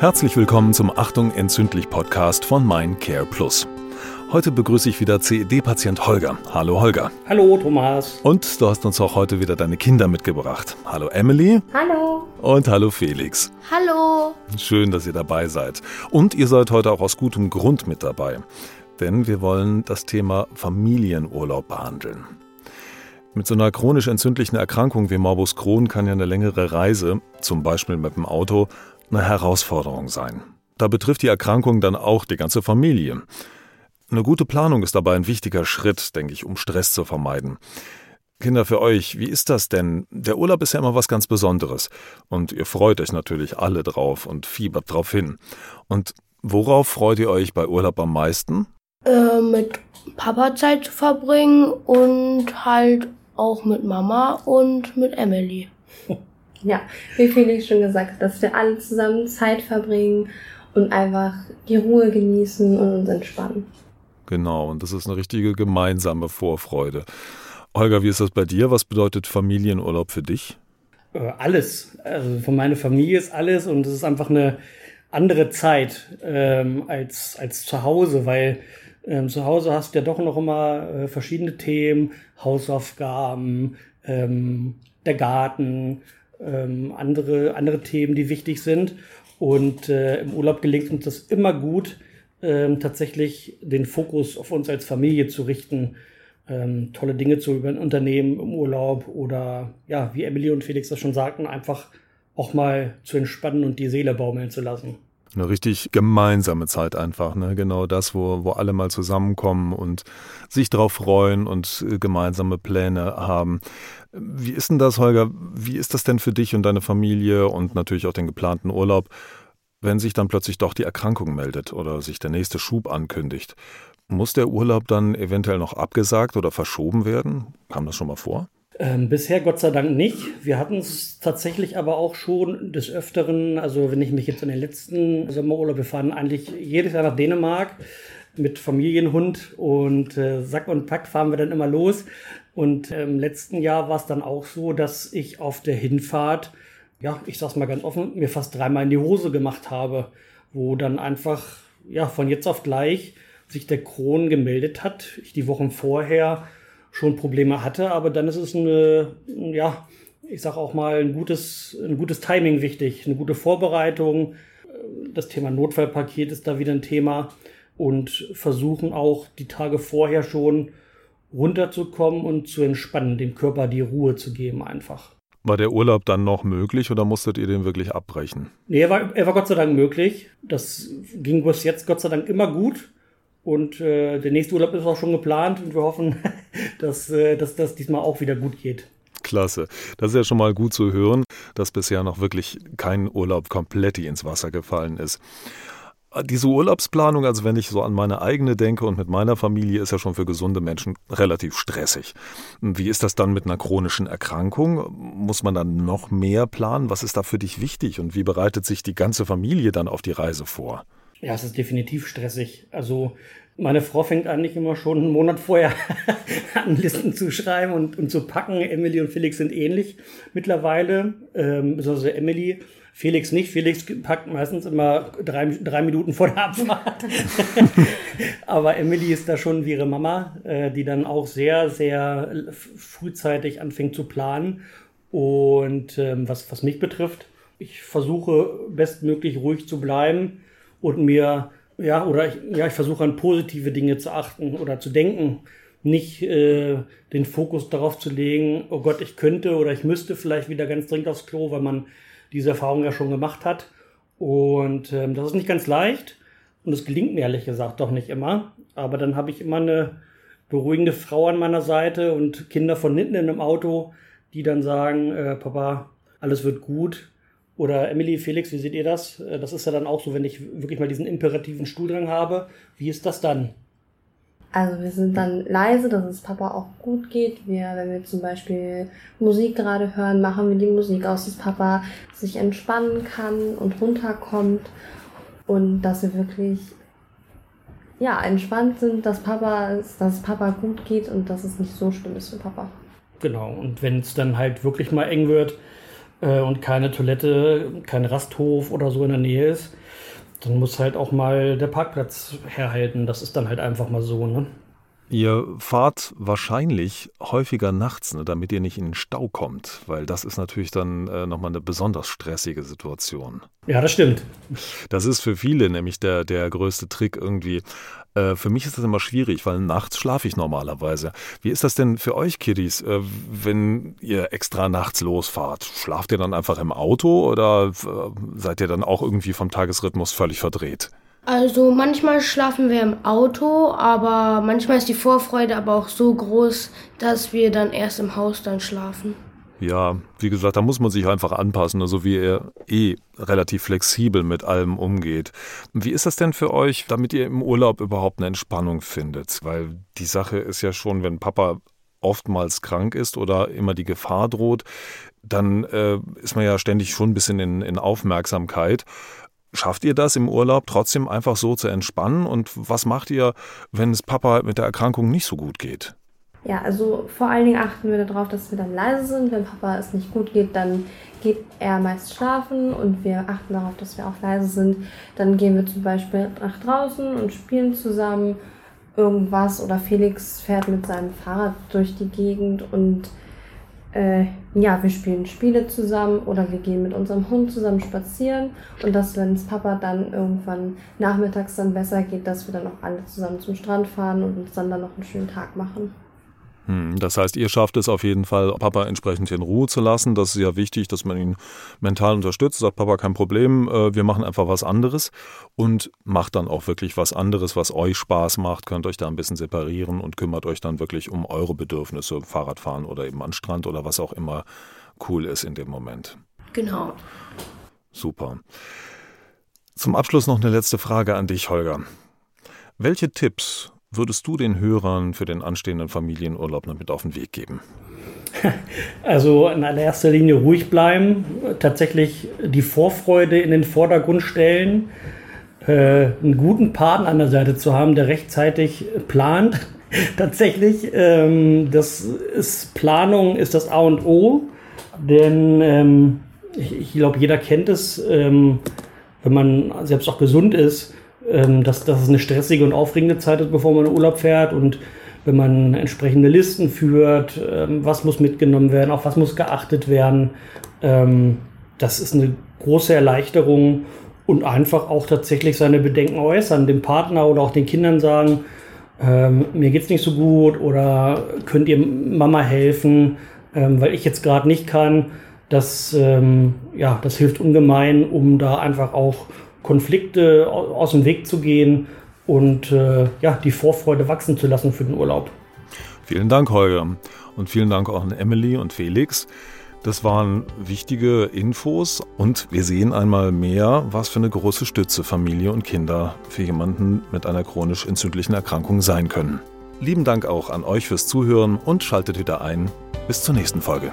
Herzlich willkommen zum Achtung entzündlich Podcast von Mein Care Plus. Heute begrüße ich wieder CED-Patient Holger. Hallo Holger. Hallo Thomas. Und du hast uns auch heute wieder deine Kinder mitgebracht. Hallo Emily. Hallo. Und hallo Felix. Hallo. Schön, dass ihr dabei seid. Und ihr seid heute auch aus gutem Grund mit dabei. Denn wir wollen das Thema Familienurlaub behandeln. Mit so einer chronisch entzündlichen Erkrankung wie Morbus Crohn kann ja eine längere Reise, zum Beispiel mit dem Auto, eine Herausforderung sein. Da betrifft die Erkrankung dann auch die ganze Familie. Eine gute Planung ist dabei ein wichtiger Schritt, denke ich, um Stress zu vermeiden. Kinder, für euch, wie ist das denn? Der Urlaub ist ja immer was ganz Besonderes. Und ihr freut euch natürlich alle drauf und fiebert drauf hin. Und worauf freut ihr euch bei Urlaub am meisten? Äh, mit Papa Zeit zu verbringen und halt auch mit Mama und mit Emily. Ja, wie Felix schon gesagt hat, dass wir alle zusammen Zeit verbringen und einfach die Ruhe genießen und uns entspannen. Genau, und das ist eine richtige gemeinsame Vorfreude. Holger, wie ist das bei dir? Was bedeutet Familienurlaub für dich? Äh, alles. Also von meiner Familie ist alles und es ist einfach eine andere Zeit ähm, als, als zu Hause, weil ähm, zu Hause hast du ja doch noch immer äh, verschiedene Themen, Hausaufgaben, ähm, der Garten, ähm, andere, andere Themen, die wichtig sind. Und äh, im Urlaub gelingt uns das immer gut, ähm, tatsächlich den Fokus auf uns als Familie zu richten, ähm, tolle Dinge zu unternehmen im Urlaub oder ja, wie Emily und Felix das schon sagten, einfach auch mal zu entspannen und die Seele baumeln zu lassen. Eine richtig gemeinsame Zeit einfach, ne? Genau das, wo, wo alle mal zusammenkommen und sich drauf freuen und äh, gemeinsame Pläne haben. Wie ist denn das, Holger? Wie ist das denn für dich und deine Familie und natürlich auch den geplanten Urlaub, wenn sich dann plötzlich doch die Erkrankung meldet oder sich der nächste Schub ankündigt? Muss der Urlaub dann eventuell noch abgesagt oder verschoben werden? Kam das schon mal vor? Ähm, bisher Gott sei Dank nicht. Wir hatten es tatsächlich aber auch schon des Öfteren, also wenn ich mich jetzt an den letzten Sommerurlaub, wir eigentlich jedes Jahr nach Dänemark mit Familienhund und äh, Sack und Pack fahren wir dann immer los. Und äh, im letzten Jahr war es dann auch so, dass ich auf der Hinfahrt, ja, ich sag's mal ganz offen, mir fast dreimal in die Hose gemacht habe, wo dann einfach, ja, von jetzt auf gleich sich der Kron gemeldet hat. Ich die Wochen vorher schon Probleme hatte, aber dann ist es eine, ja, ich sag auch mal, ein gutes, ein gutes Timing wichtig, eine gute Vorbereitung. Das Thema Notfallpaket ist da wieder ein Thema und versuchen auch die Tage vorher schon runterzukommen und zu entspannen, dem Körper die Ruhe zu geben einfach. War der Urlaub dann noch möglich oder musstet ihr den wirklich abbrechen? Nee, er war, er war Gott sei Dank möglich. Das ging bis jetzt Gott sei Dank immer gut. Und äh, der nächste Urlaub ist auch schon geplant und wir hoffen, dass, äh, dass das diesmal auch wieder gut geht. Klasse. Das ist ja schon mal gut zu hören, dass bisher noch wirklich kein Urlaub komplett ins Wasser gefallen ist. Diese Urlaubsplanung, also wenn ich so an meine eigene denke und mit meiner Familie, ist ja schon für gesunde Menschen relativ stressig. Wie ist das dann mit einer chronischen Erkrankung? Muss man dann noch mehr planen? Was ist da für dich wichtig und wie bereitet sich die ganze Familie dann auf die Reise vor? Ja, es ist definitiv stressig. Also meine Frau fängt eigentlich immer schon einen Monat vorher an, Listen zu schreiben und, und zu packen. Emily und Felix sind ähnlich mittlerweile. Ähm, also Emily, Felix nicht. Felix packt meistens immer drei, drei Minuten vor der Abfahrt. Aber Emily ist da schon wie ihre Mama, äh, die dann auch sehr, sehr frühzeitig anfängt zu planen. Und ähm, was, was mich betrifft, ich versuche bestmöglich ruhig zu bleiben und mir, ja, oder ich, ja, ich versuche an positive Dinge zu achten oder zu denken. Nicht äh, den Fokus darauf zu legen, oh Gott, ich könnte oder ich müsste vielleicht wieder ganz dringend aufs Klo, weil man diese Erfahrung ja schon gemacht hat. Und ähm, das ist nicht ganz leicht. Und es gelingt mir ehrlich gesagt doch nicht immer. Aber dann habe ich immer eine beruhigende Frau an meiner Seite und Kinder von hinten in einem Auto, die dann sagen, äh, Papa, alles wird gut. Oder Emily, Felix, wie seht ihr das? Äh, das ist ja dann auch so, wenn ich wirklich mal diesen imperativen Stuhldrang habe. Wie ist das dann? Also wir sind dann leise, dass es Papa auch gut geht. Wir, wenn wir zum Beispiel Musik gerade hören, machen wir die Musik aus, dass Papa sich entspannen kann und runterkommt und dass wir wirklich ja entspannt sind, dass Papa, dass es Papa gut geht und dass es nicht so schlimm ist für Papa. Genau. Und wenn es dann halt wirklich mal eng wird, äh, und keine Toilette, kein Rasthof oder so in der Nähe ist, dann muss halt auch mal der Parkplatz herhalten. Das ist dann halt einfach mal so, ne? Ihr fahrt wahrscheinlich häufiger nachts, ne, damit ihr nicht in den Stau kommt, weil das ist natürlich dann äh, nochmal eine besonders stressige Situation. Ja, das stimmt. Das ist für viele nämlich der, der größte Trick irgendwie. Äh, für mich ist das immer schwierig, weil nachts schlafe ich normalerweise. Wie ist das denn für euch, Kiddies, äh, wenn ihr extra nachts losfahrt? Schlaft ihr dann einfach im Auto oder äh, seid ihr dann auch irgendwie vom Tagesrhythmus völlig verdreht? Also manchmal schlafen wir im Auto, aber manchmal ist die Vorfreude aber auch so groß, dass wir dann erst im Haus dann schlafen. Ja, wie gesagt, da muss man sich einfach anpassen, also wie ihr eh relativ flexibel mit allem umgeht. Wie ist das denn für euch, damit ihr im Urlaub überhaupt eine Entspannung findet? Weil die Sache ist ja schon, wenn Papa oftmals krank ist oder immer die Gefahr droht, dann äh, ist man ja ständig schon ein bisschen in, in Aufmerksamkeit. Schafft ihr das im Urlaub trotzdem einfach so zu entspannen? Und was macht ihr, wenn es Papa mit der Erkrankung nicht so gut geht? Ja, also vor allen Dingen achten wir darauf, dass wir dann leise sind. Wenn Papa es nicht gut geht, dann geht er meist schlafen und wir achten darauf, dass wir auch leise sind. Dann gehen wir zum Beispiel nach draußen und spielen zusammen irgendwas oder Felix fährt mit seinem Fahrrad durch die Gegend und äh, ja, wir spielen Spiele zusammen oder wir gehen mit unserem Hund zusammen spazieren und dass, wenn es Papa dann irgendwann nachmittags dann besser geht, dass wir dann auch alle zusammen zum Strand fahren und uns dann dann noch einen schönen Tag machen. Hm, das heißt, ihr schafft es auf jeden Fall, Papa entsprechend in Ruhe zu lassen. Das ist ja wichtig, dass man ihn mental unterstützt. Sagt Papa, kein Problem, äh, wir machen einfach was anderes und macht dann auch wirklich was anderes, was euch Spaß macht. Könnt euch da ein bisschen separieren und kümmert euch dann wirklich um eure Bedürfnisse, Fahrradfahren oder eben an Strand oder was auch immer cool ist in dem Moment. Genau. Super. Zum Abschluss noch eine letzte Frage an dich, Holger. Welche Tipps würdest du den Hörern für den anstehenden Familienurlaub noch mit auf den Weg geben? Also in allererster Linie ruhig bleiben, tatsächlich die Vorfreude in den Vordergrund stellen, äh, einen guten Partner an der Seite zu haben, der rechtzeitig plant. tatsächlich, ähm, das ist Planung ist das A und O, denn ähm, ich, ich glaube, jeder kennt es, ähm, wenn man selbst auch gesund ist, ähm, dass, dass es eine stressige und aufregende Zeit ist, bevor man in Urlaub fährt und wenn man entsprechende Listen führt, ähm, was muss mitgenommen werden, auf was muss geachtet werden. Ähm, das ist eine große Erleichterung und einfach auch tatsächlich seine Bedenken äußern, dem Partner oder auch den Kindern sagen, ähm, mir geht's nicht so gut oder könnt ihr Mama helfen, ähm, weil ich jetzt gerade nicht kann. Das, ähm, ja, das hilft ungemein, um da einfach auch Konflikte aus dem Weg zu gehen und äh, ja, die Vorfreude wachsen zu lassen für den Urlaub. Vielen Dank, Holger. Und vielen Dank auch an Emily und Felix. Das waren wichtige Infos und wir sehen einmal mehr, was für eine große Stütze Familie und Kinder für jemanden mit einer chronisch entzündlichen Erkrankung sein können. Lieben Dank auch an euch fürs Zuhören und schaltet wieder ein. Bis zur nächsten Folge.